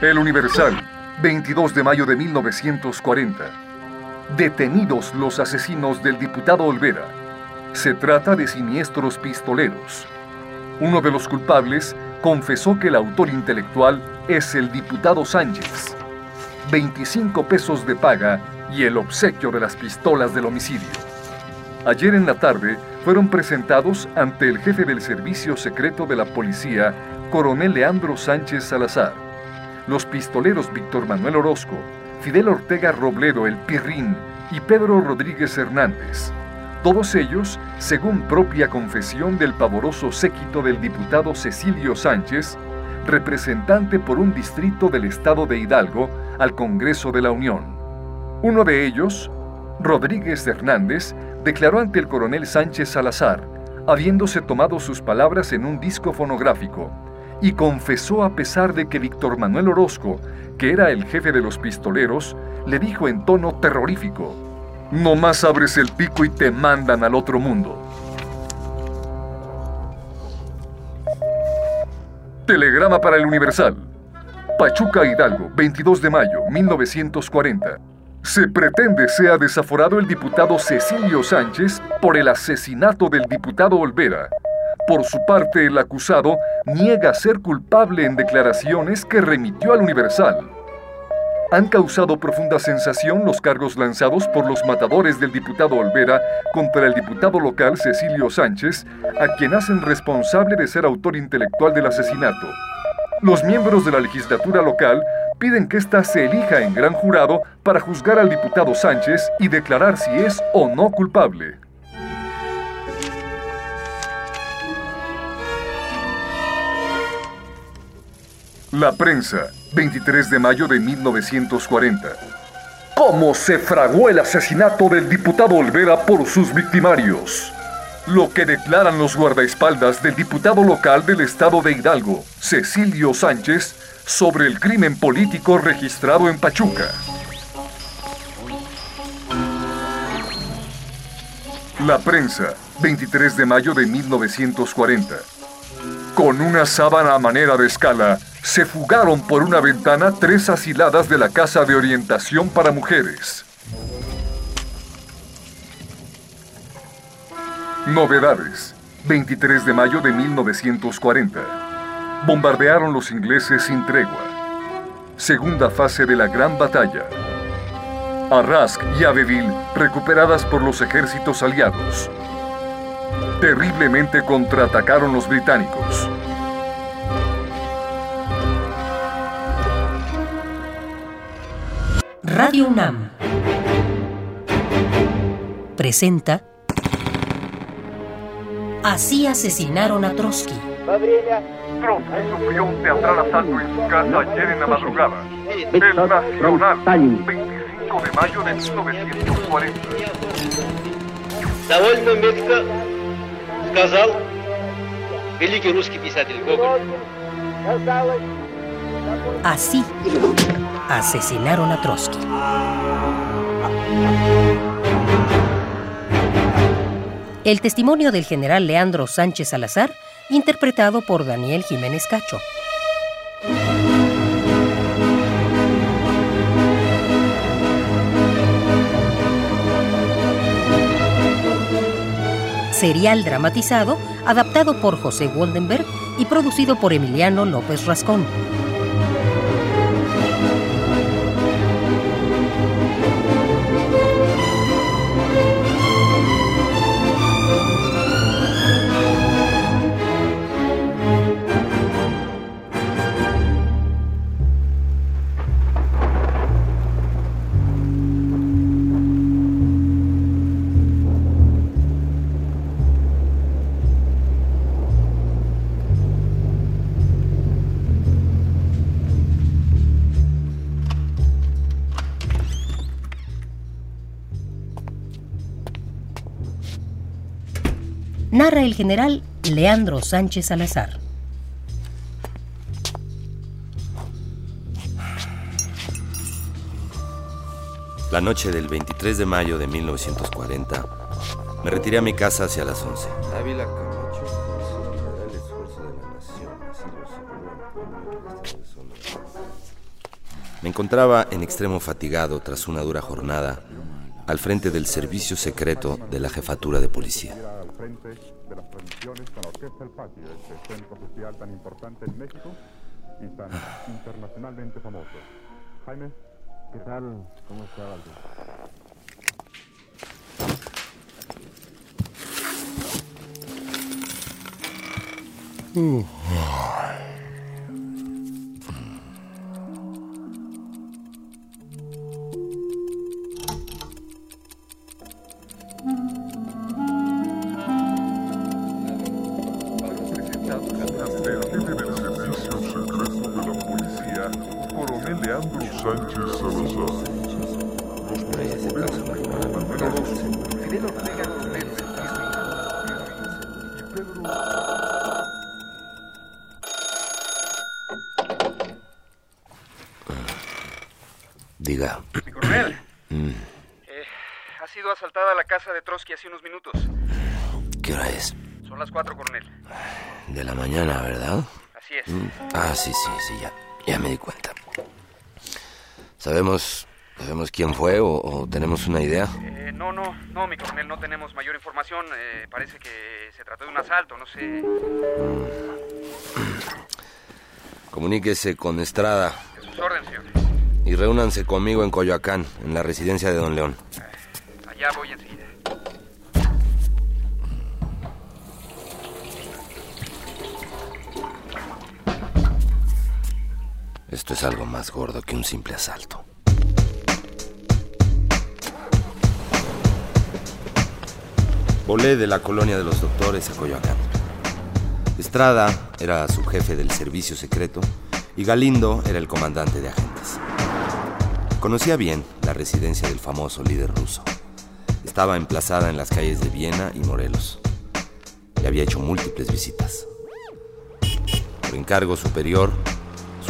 El Universal, 22 de mayo de 1940. Detenidos los asesinos del diputado Olvera. Se trata de siniestros pistoleros. Uno de los culpables confesó que el autor intelectual es el diputado Sánchez. 25 pesos de paga y el obsequio de las pistolas del homicidio. Ayer en la tarde fueron presentados ante el jefe del Servicio Secreto de la Policía, coronel Leandro Sánchez Salazar los pistoleros Víctor Manuel Orozco, Fidel Ortega Robledo el Pirrín y Pedro Rodríguez Hernández. Todos ellos, según propia confesión del pavoroso séquito del diputado Cecilio Sánchez, representante por un distrito del estado de Hidalgo al Congreso de la Unión. Uno de ellos, Rodríguez Hernández, declaró ante el coronel Sánchez Salazar, habiéndose tomado sus palabras en un disco fonográfico, y confesó a pesar de que Víctor Manuel Orozco, que era el jefe de los pistoleros, le dijo en tono terrorífico, No más abres el pico y te mandan al otro mundo. Telegrama para el Universal. Pachuca Hidalgo, 22 de mayo, 1940. Se pretende sea desaforado el diputado Cecilio Sánchez por el asesinato del diputado Olvera, por su parte, el acusado niega ser culpable en declaraciones que remitió al Universal. Han causado profunda sensación los cargos lanzados por los matadores del diputado Olvera contra el diputado local Cecilio Sánchez, a quien hacen responsable de ser autor intelectual del asesinato. Los miembros de la legislatura local piden que ésta se elija en gran jurado para juzgar al diputado Sánchez y declarar si es o no culpable. La prensa, 23 de mayo de 1940. ¿Cómo se fraguó el asesinato del diputado Olvera por sus victimarios? Lo que declaran los guardaespaldas del diputado local del estado de Hidalgo, Cecilio Sánchez, sobre el crimen político registrado en Pachuca. La prensa, 23 de mayo de 1940. Con una sábana a manera de escala, se fugaron por una ventana tres asiladas de la Casa de Orientación para Mujeres. Novedades. 23 de mayo de 1940. Bombardearon los ingleses sin tregua. Segunda fase de la Gran Batalla. Arrask y Abbeville recuperadas por los ejércitos aliados. Terriblemente contraatacaron los británicos. Radio UNAM presenta Así asesinaron a Trotsky. Trotsky sufrió un teatral asalto en su casa ayer en la madrugada. El Nacional, 25 de mayo de 1940. Довольно метко сказал великий русский писатель Гоголь. Así asesinaron a Trotsky. El testimonio del general Leandro Sánchez Salazar, interpretado por Daniel Jiménez Cacho. Serial dramatizado, adaptado por José Woldenberg y producido por Emiliano López Rascón. Narra el general Leandro Sánchez Salazar. La noche del 23 de mayo de 1940, me retiré a mi casa hacia las 11. Ávila Camacho, el esfuerzo de la nación, así lo Me encontraba en extremo fatigado tras una dura jornada al frente del servicio secreto de la jefatura de policía. De las transmisiones con la Orquesta El Patio, este centro social tan importante en México y tan internacionalmente famoso. Jaime, ¿qué tal? ¿Cómo está Valdir? Coronel Trotsky hace unos minutos. ¿qué hora es? Son las cuatro, coronel. De la mañana, ¿verdad? Así es. Ah, sí, sí, sí, ya, ya me di cuenta. ¿Sabemos, sabemos quién fue o, o tenemos una idea? Eh, no, no, no, mi coronel, no tenemos mayor información. Eh, parece que se trató de un asalto, no sé. Comuníquese con Estrada sus órdenes, señor. y reúnanse conmigo en Coyoacán, en la residencia de Don León. Es algo más gordo que un simple asalto. Volé de la colonia de los doctores a Coyoacán. Estrada era subjefe del servicio secreto y Galindo era el comandante de agentes. Conocía bien la residencia del famoso líder ruso. Estaba emplazada en las calles de Viena y Morelos. Y había hecho múltiples visitas. Por encargo superior, su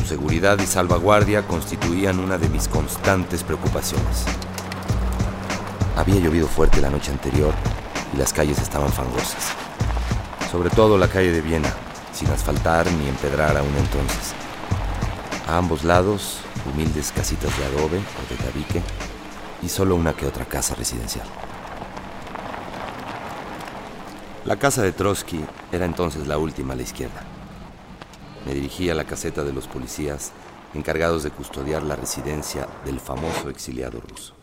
seguridad y salvaguardia constituían una de mis constantes preocupaciones. Había llovido fuerte la noche anterior y las calles estaban fangosas. Sobre todo la calle de Viena, sin asfaltar ni empedrar aún entonces. A ambos lados, humildes casitas de adobe o de tabique y solo una que otra casa residencial. La casa de Trotsky era entonces la última a la izquierda. Me dirigí a la caseta de los policías encargados de custodiar la residencia del famoso exiliado ruso.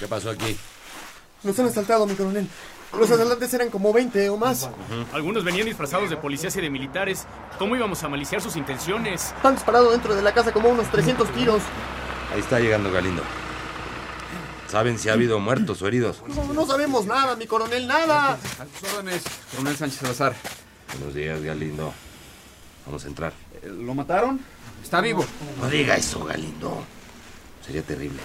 ¿Qué pasó aquí? Nos han asaltado, mi coronel. Los asaltantes eran como 20 o más. Algunos venían disfrazados de policías y de militares. ¿Cómo íbamos a maliciar sus intenciones? Han disparado dentro de la casa como unos 300 tiros. Ahí está llegando Galindo. ¿Saben si ha habido muertos o heridos? No, no sabemos nada, mi coronel, nada. A sus órdenes, coronel Sánchez Salazar. Buenos días, Galindo. Vamos a entrar. ¿Lo mataron? Está vivo. No diga eso, Galindo. Sería terrible.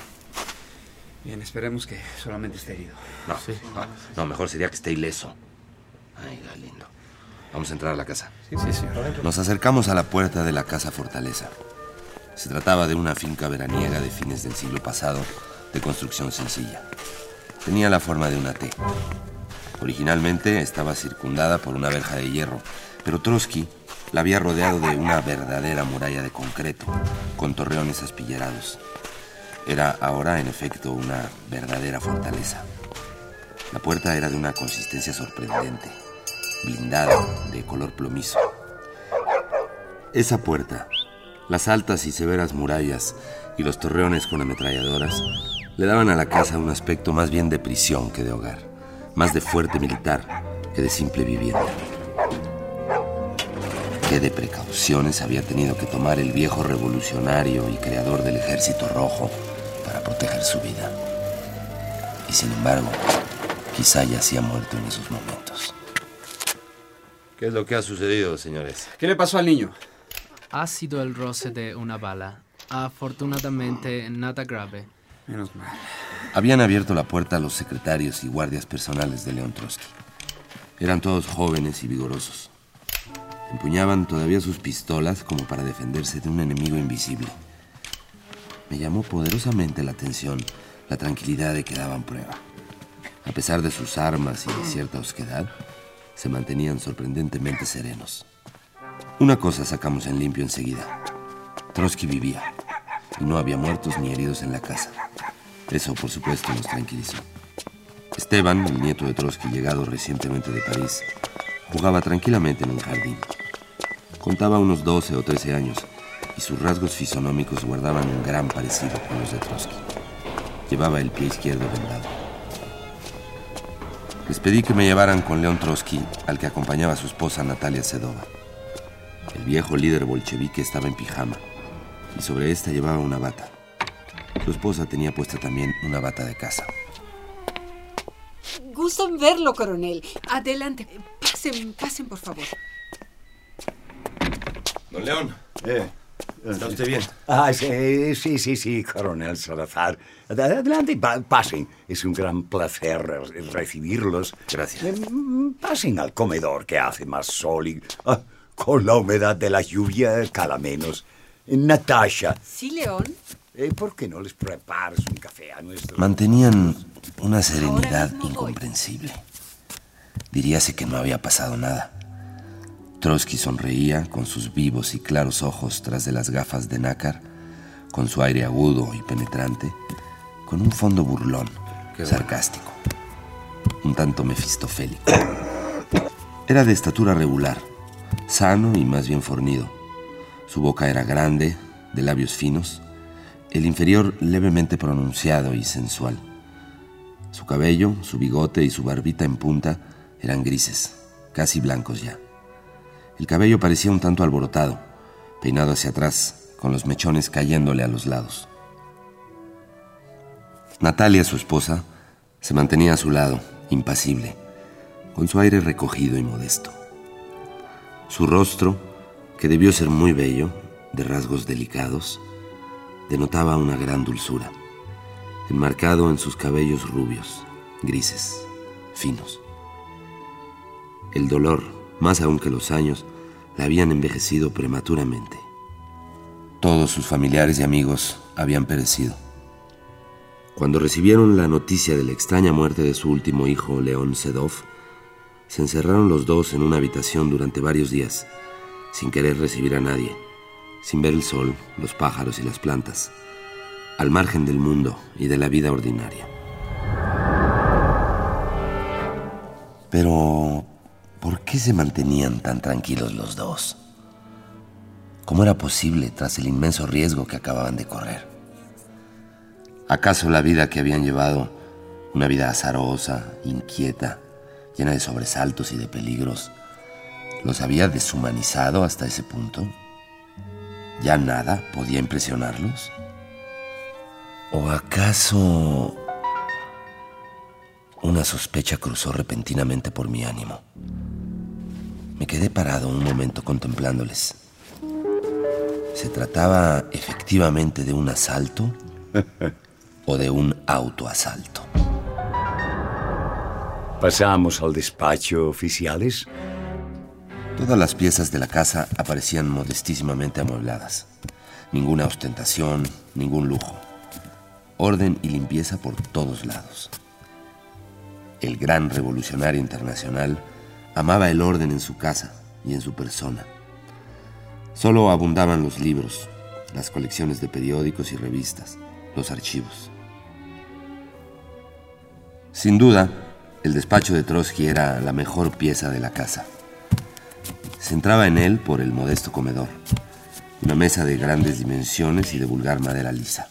Bien, esperemos que solamente esté herido. No, no, no, mejor sería que esté ileso. Ay, Galindo. Vamos a entrar a la casa. Sí, sí, señor. Nos acercamos a la puerta de la casa fortaleza. Se trataba de una finca veraniega de fines del siglo pasado, de construcción sencilla. Tenía la forma de una T. Originalmente estaba circundada por una verja de hierro, pero Trotsky la había rodeado de una verdadera muralla de concreto, con torreones aspillerados. Era ahora, en efecto, una verdadera fortaleza. La puerta era de una consistencia sorprendente, blindada, de color plomizo. Esa puerta, las altas y severas murallas y los torreones con ametralladoras le daban a la casa un aspecto más bien de prisión que de hogar, más de fuerte militar que de simple vivienda. Qué de precauciones había tenido que tomar el viejo revolucionario y creador del ejército rojo para proteger su vida. Y sin embargo, quizá ya se ha muerto en esos momentos. ¿Qué es lo que ha sucedido, señores? ¿Qué le pasó al niño? Ha sido el roce de una bala. Afortunadamente, nada grave. Menos mal. Habían abierto la puerta a los secretarios y guardias personales de León Trotsky. Eran todos jóvenes y vigorosos. Empuñaban todavía sus pistolas como para defenderse de un enemigo invisible. Me llamó poderosamente la atención la tranquilidad de que daban prueba. A pesar de sus armas y de cierta osquedad, se mantenían sorprendentemente serenos. Una cosa sacamos en limpio enseguida. Trotsky vivía y no había muertos ni heridos en la casa. Eso, por supuesto, nos tranquilizó. Esteban, el nieto de Trotsky, llegado recientemente de París, jugaba tranquilamente en un jardín. Contaba unos 12 o 13 años y sus rasgos fisonómicos guardaban un gran parecido con los de Trotsky. Llevaba el pie izquierdo vendado. Les pedí que me llevaran con León Trotsky, al que acompañaba su esposa Natalia Sedova. El viejo líder bolchevique estaba en pijama y sobre esta llevaba una bata. Su esposa tenía puesta también una bata de casa. Gusto en verlo, coronel. Adelante. Pasen, pasen, por favor. Don León. Eh, ¿Está usted bien? Ah, sí, sí, sí, sí, coronel Salazar. Ad- Adelante, pa- pasen. Es un gran placer re- recibirlos. Gracias. Eh, Pasen al comedor que hace más sol y ah, con la humedad de la lluvia cala menos. Eh, Natasha, Sí, León. Eh, ¿por qué no les preparas un café a nuestros... Mantenían una serenidad incomprensible. Diríase que no había pasado nada. Trotsky sonreía con sus vivos y claros ojos tras de las gafas de nácar, con su aire agudo y penetrante, con un fondo burlón, sarcástico, un tanto mefistofélico. Era de estatura regular, sano y más bien fornido. Su boca era grande, de labios finos, el inferior levemente pronunciado y sensual. Su cabello, su bigote y su barbita en punta eran grises, casi blancos ya. El cabello parecía un tanto alborotado, peinado hacia atrás, con los mechones cayéndole a los lados. Natalia, su esposa, se mantenía a su lado, impasible, con su aire recogido y modesto. Su rostro, que debió ser muy bello, de rasgos delicados, denotaba una gran dulzura, enmarcado en sus cabellos rubios, grises, finos. El dolor, más aún que los años, la habían envejecido prematuramente. Todos sus familiares y amigos habían perecido. Cuando recibieron la noticia de la extraña muerte de su último hijo, León Sedov, se encerraron los dos en una habitación durante varios días, sin querer recibir a nadie, sin ver el sol, los pájaros y las plantas, al margen del mundo y de la vida ordinaria. Pero, ¿por qué se mantenían tan tranquilos los dos? ¿Cómo era posible tras el inmenso riesgo que acababan de correr? ¿Acaso la vida que habían llevado, una vida azarosa, inquieta, llena de sobresaltos y de peligros, los había deshumanizado hasta ese punto? ¿Ya nada podía impresionarlos? ¿O acaso una sospecha cruzó repentinamente por mi ánimo? Me quedé parado un momento contemplándoles. ¿Se trataba efectivamente de un asalto o de un autoasalto? ¿Pasamos al despacho oficiales? Todas las piezas de la casa aparecían modestísimamente amuebladas. Ninguna ostentación, ningún lujo. Orden y limpieza por todos lados. El gran revolucionario internacional amaba el orden en su casa y en su persona. Solo abundaban los libros, las colecciones de periódicos y revistas, los archivos. Sin duda, el despacho de Trotsky era la mejor pieza de la casa. Se entraba en él por el modesto comedor, una mesa de grandes dimensiones y de vulgar madera lisa.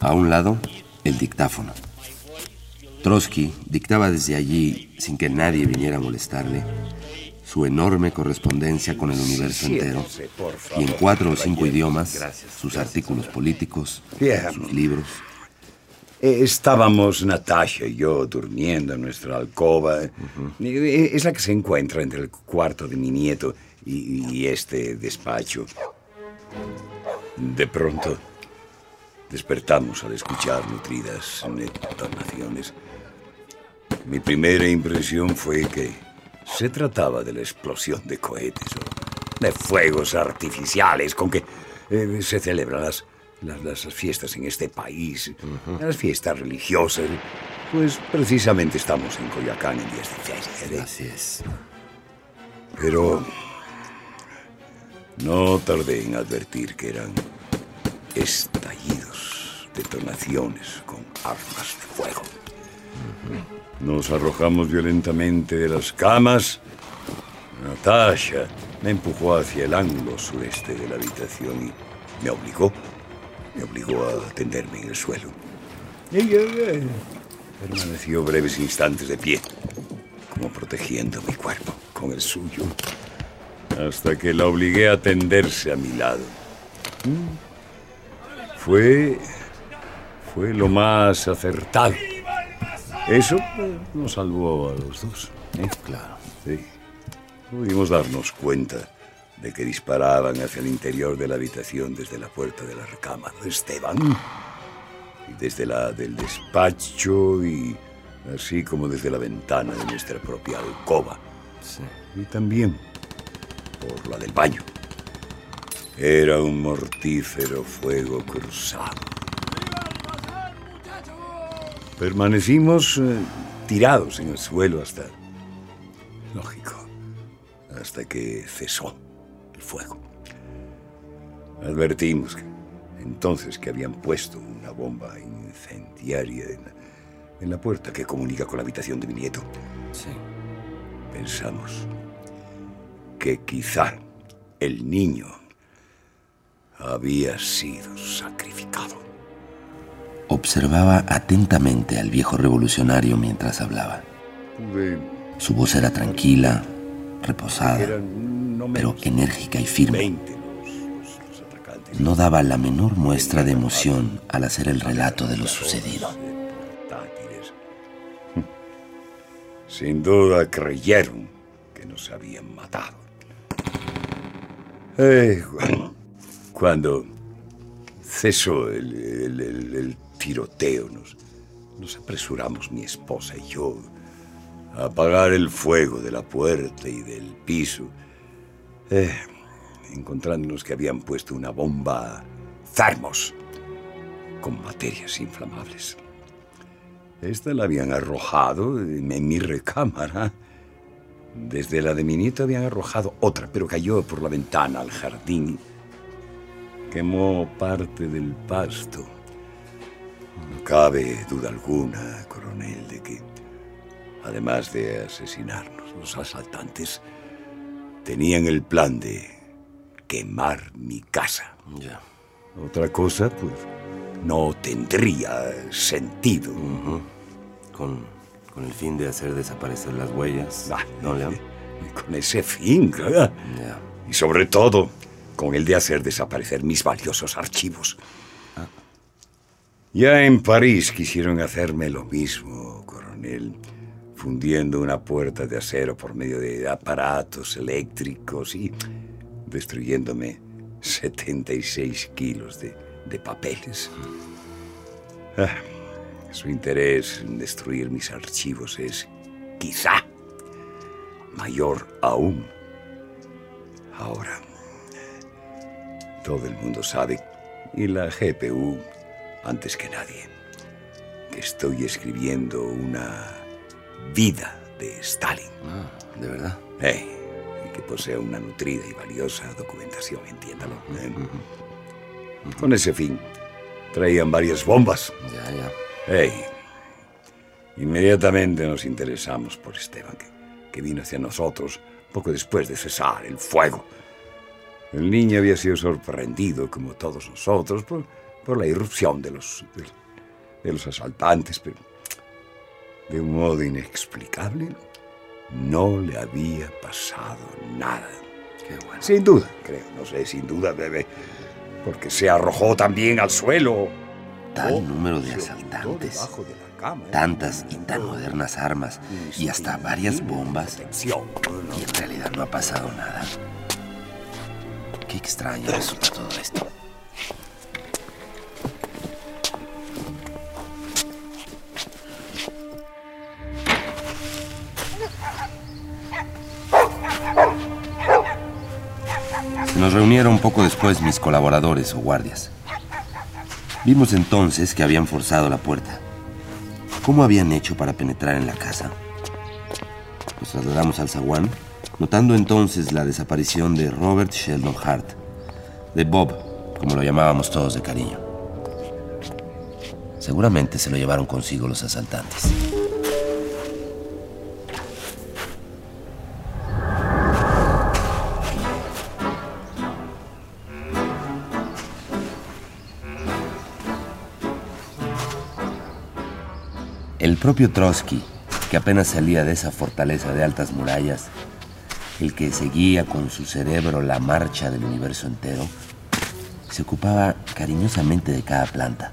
A un lado, el dictáfono. Trotsky dictaba desde allí, sin que nadie viniera a molestarle, su enorme correspondencia con el universo entero y en cuatro o cinco idiomas sus artículos políticos, sus libros. Eh, Estábamos Natasha y yo durmiendo en nuestra alcoba. Eh, Es la que se encuentra entre el cuarto de mi nieto y, y este despacho. De pronto, despertamos al escuchar nutridas detonaciones. Mi primera impresión fue que se trataba de la explosión de cohetes o de fuegos artificiales con que eh, se celebran las, las, las fiestas en este país, las fiestas religiosas. Pues precisamente estamos en Coyacán en días de feria. ¿eh? Así es. Pero No tardé en advertir que eran estallidos, detonaciones con armas de fuego. Nos arrojamos violentamente de las camas. Natasha me empujó hacia el ángulo sureste de la habitación y me obligó, me obligó a tenderme en el suelo. Ella permaneció breves instantes de pie, como protegiendo mi cuerpo con el suyo, hasta que la obligué a tenderse a mi lado. Fue. fue lo más acertado. Eso eh, nos salvó a los dos. ¿eh? Claro. Sí. Pudimos darnos cuenta de que disparaban hacia el interior de la habitación desde la puerta de la recámara de Esteban. Y desde la del despacho y así como desde la ventana de nuestra propia alcoba. Y también por la del baño. Era un mortífero fuego cruzado. Permanecimos eh, tirados en el suelo hasta... Lógico. Hasta que cesó el fuego. Advertimos que, entonces que habían puesto una bomba incendiaria en la, en la puerta que comunica con la habitación de mi nieto. Sí. Pensamos que quizá el niño había sido sacrificado. Observaba atentamente al viejo revolucionario mientras hablaba. Pude Su voz era tranquila, reposada, Eran pero enérgica y firme. 20 los, los- los atacantes. No daba la menor muestra de emoción al hacer el relato de lo sucedido. Sin duda creyeron que nos habían matado. Eh, cu- cuando cesó el, el- el- el tiroteo, nos, nos apresuramos mi esposa y yo a apagar el fuego de la puerta y del piso, eh, encontrándonos que habían puesto una bomba Thermos con materias inflamables. Esta la habían arrojado en mi recámara. Desde la de mi nieto habían arrojado otra, pero cayó por la ventana al jardín. Quemó parte del pasto. No cabe duda alguna, coronel, de que, además de asesinarnos, los asaltantes tenían el plan de quemar mi casa. Ya. Otra cosa, pues, no tendría sentido. Con, con el fin de hacer desaparecer las huellas. Ah, ¿No, León? Con ese fin, ¿verdad? Ya. Y sobre todo, con el de hacer desaparecer mis valiosos archivos. Ya en París quisieron hacerme lo mismo, coronel, fundiendo una puerta de acero por medio de aparatos eléctricos y destruyéndome 76 kilos de, de papeles. Ah, su interés en destruir mis archivos es quizá mayor aún. Ahora, todo el mundo sabe, y la GPU antes que nadie, que estoy escribiendo una vida de Stalin. Ah, ¿de verdad? Eh, y que posee una nutrida y valiosa documentación, entiéndalo. eh. Con ese fin, traían varias bombas. Ya, ya. Hey, inmediatamente nos interesamos por Esteban, que, que vino hacia nosotros poco después de cesar el fuego. El niño había sido sorprendido, como todos nosotros, por, por la irrupción de los, de, de los asaltantes, pero de un modo inexplicable no le había pasado nada. Qué bueno. Sin duda, creo, no sé, sin duda, bebé, porque se arrojó también al suelo. Tal número de asaltantes, debajo de la cama, ¿eh? tantas y tan modernas armas y hasta varias bombas. Y en realidad no ha pasado nada. Qué extraño resulta todo esto. Nos reunieron poco después mis colaboradores o guardias. Vimos entonces que habían forzado la puerta. ¿Cómo habían hecho para penetrar en la casa? nos trasladamos al zaguán, notando entonces la desaparición de Robert Sheldon Hart, de Bob, como lo llamábamos todos de cariño. Seguramente se lo llevaron consigo los asaltantes. El propio Trotsky, que apenas salía de esa fortaleza de altas murallas, el que seguía con su cerebro la marcha del universo entero, se ocupaba cariñosamente de cada planta,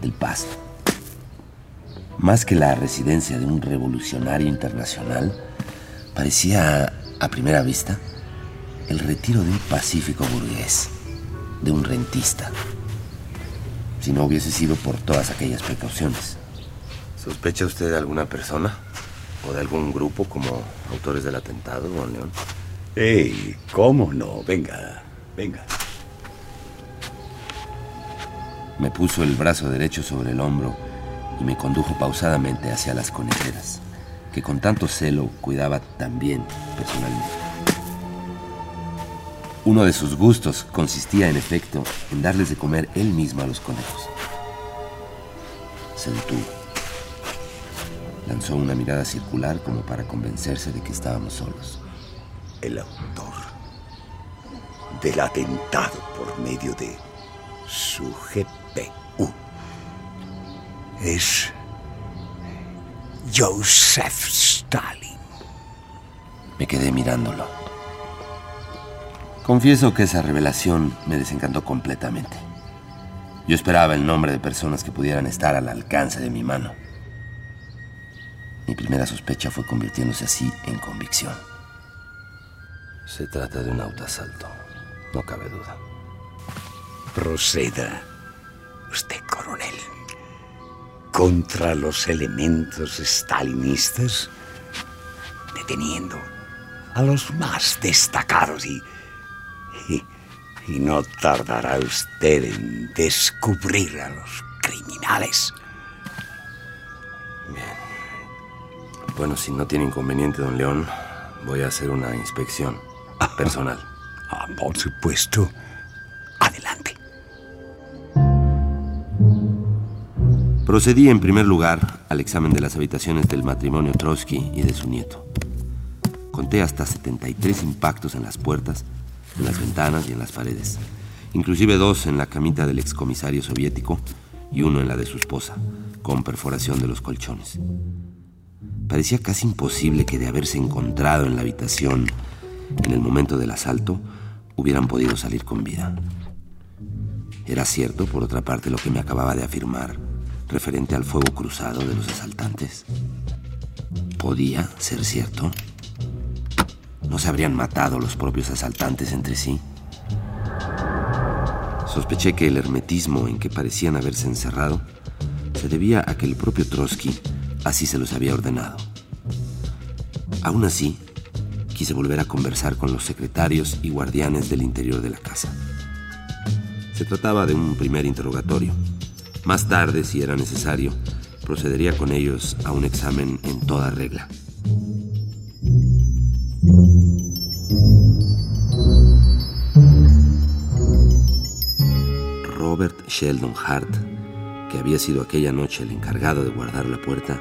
del pasto. Más que la residencia de un revolucionario internacional, parecía, a primera vista, el retiro de un pacífico burgués, de un rentista, si no hubiese sido por todas aquellas precauciones. ¿Sospecha usted de alguna persona? ¿O de algún grupo como autores del atentado, don León? ¡Ey! ¿Cómo no? Venga, venga. Me puso el brazo derecho sobre el hombro y me condujo pausadamente hacia las conejeras, que con tanto celo cuidaba también personalmente. Uno de sus gustos consistía, en efecto, en darles de comer él mismo a los conejos. Se detuvo. Lanzó una mirada circular como para convencerse de que estábamos solos. El autor del atentado por medio de su GPU es Joseph Stalin. Me quedé mirándolo. Confieso que esa revelación me desencantó completamente. Yo esperaba el nombre de personas que pudieran estar al alcance de mi mano. Mi primera sospecha fue convirtiéndose así en convicción. Se trata de un autoasalto, no cabe duda. Proceda, usted, coronel, contra los elementos stalinistas, deteniendo a los más destacados y, y, y no tardará usted en descubrir a los criminales. Bueno, si no tiene inconveniente, don León, voy a hacer una inspección personal. Ah, por supuesto. Adelante. Procedí en primer lugar al examen de las habitaciones del matrimonio Trotsky y de su nieto. Conté hasta 73 impactos en las puertas, en las ventanas y en las paredes, inclusive dos en la camita del excomisario soviético y uno en la de su esposa, con perforación de los colchones. Parecía casi imposible que de haberse encontrado en la habitación en el momento del asalto hubieran podido salir con vida. Era cierto, por otra parte, lo que me acababa de afirmar referente al fuego cruzado de los asaltantes. ¿Podía ser cierto? ¿No se habrían matado los propios asaltantes entre sí? Sospeché que el hermetismo en que parecían haberse encerrado se debía a que el propio Trotsky así se los había ordenado. Aún así, quise volver a conversar con los secretarios y guardianes del interior de la casa. Se trataba de un primer interrogatorio. Más tarde, si era necesario, procedería con ellos a un examen en toda regla. Robert Sheldon Hart, que había sido aquella noche el encargado de guardar la puerta,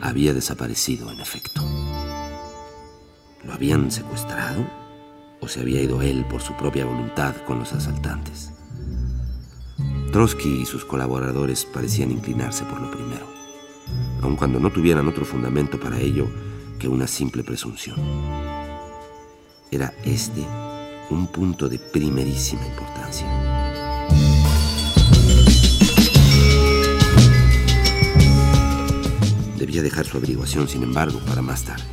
había desaparecido en efecto. ¿Lo habían secuestrado? ¿O se había ido él por su propia voluntad con los asaltantes? Trotsky y sus colaboradores parecían inclinarse por lo primero, aun cuando no tuvieran otro fundamento para ello que una simple presunción. Era este un punto de primerísima importancia. Dejar su averiguación, sin embargo, para más tarde.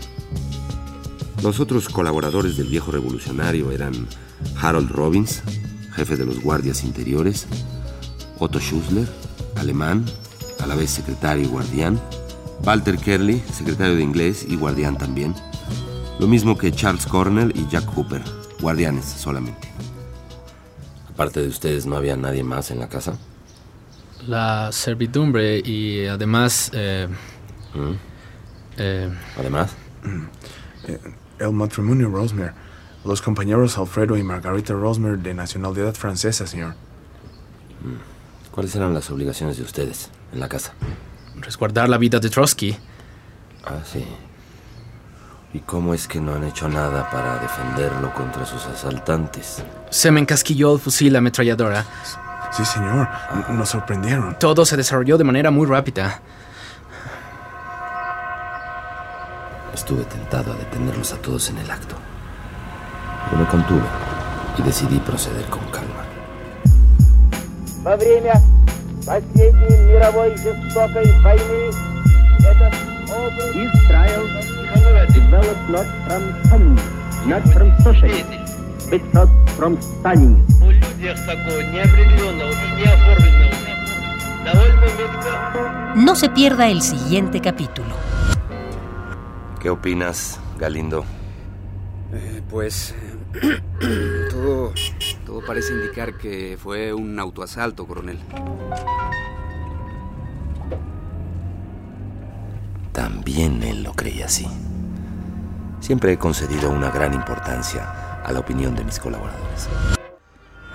Los otros colaboradores del viejo revolucionario eran Harold Robbins, jefe de los guardias interiores, Otto Schussler, alemán, a la vez secretario y guardián, Walter Kerley, secretario de inglés y guardián también, lo mismo que Charles Cornell y Jack Hooper, guardianes solamente. Aparte de ustedes, ¿no había nadie más en la casa? La servidumbre y además... eh, ¿Mm? eh, ¿Además? Eh, El matrimonio Rosmer. Los compañeros Alfredo y Margarita Rosmer de nacionalidad francesa, señor. ¿Cuáles eran las obligaciones de ustedes en la casa? Resguardar la vida de Trotsky. Ah, sí. ¿Y cómo es que no han hecho nada para defenderlo contra sus asaltantes? Se me encasquilló el fusil ametralladora. Sí, señor. Nos sorprendieron. Todo se desarrolló de manera muy rápida. Estuve tentado a detenerlos a todos en el acto. Pero me contuve y decidí proceder con calma. Во время последней мировой жестокой войны этот Israel developed not from communism, not from socialism, but not from Stalinism. У людях такого неопределенного и неоформленного довольно метко No se pierda el siguiente capítulo. ¿Qué opinas, Galindo? Eh, pues todo, todo parece indicar que fue un autoasalto, coronel. También él lo creía así. Siempre he concedido una gran importancia a la opinión de mis colaboradores.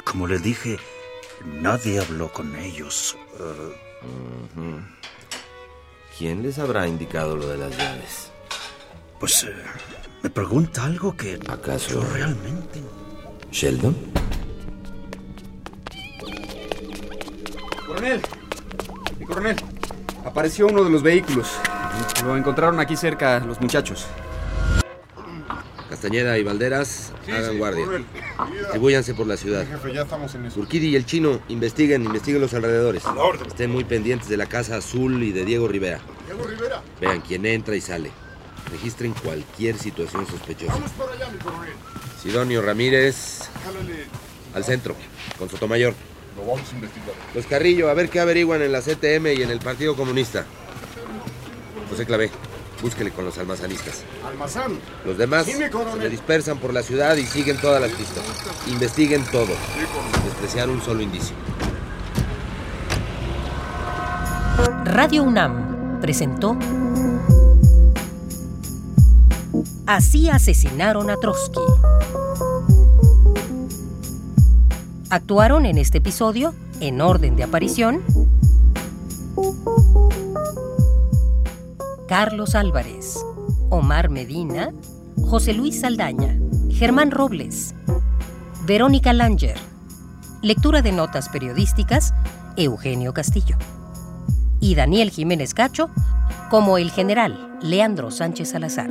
Como le dije, nadie habló con ellos. Ujú. ¿Quién les habrá indicado lo de las llaves? Pues eh, me pregunta algo que ¿Acaso yo realmente... Sheldon? Coronel, mi coronel, apareció uno de los vehículos. Lo encontraron aquí cerca los muchachos. Castañeda y Valderas, hagan sí, guardia. Distribúyanse por la ciudad. Jefe, ya estamos en eso. Urquidi y el chino, investiguen, investiguen los alrededores. la orden. Estén muy pendientes de la casa azul y de Diego Rivera. Diego Rivera. Vean quién entra y sale. Registren cualquier situación sospechosa. Vamos para allá, mi coronel. Sidonio Ramírez, Jálale. al centro, con Sotomayor. Lo vamos a investigar. Los Carrillo, a ver qué averiguan en la CTM y en el Partido Comunista. José Clavé, búsquele con los almazanistas. Almazán. Los demás Sí, se dispersan por la ciudad y siguen todas las pistas. Investiguen todo. sin Despreciar un solo indicio. Radio UNAM presentó Así asesinaron a Trotsky. Actuaron en este episodio, en orden de aparición, Carlos Álvarez, Omar Medina, José Luis Saldaña, Germán Robles, Verónica Langer. Lectura de notas periodísticas, Eugenio Castillo. Y Daniel Jiménez Cacho como el general Leandro Sánchez Salazar.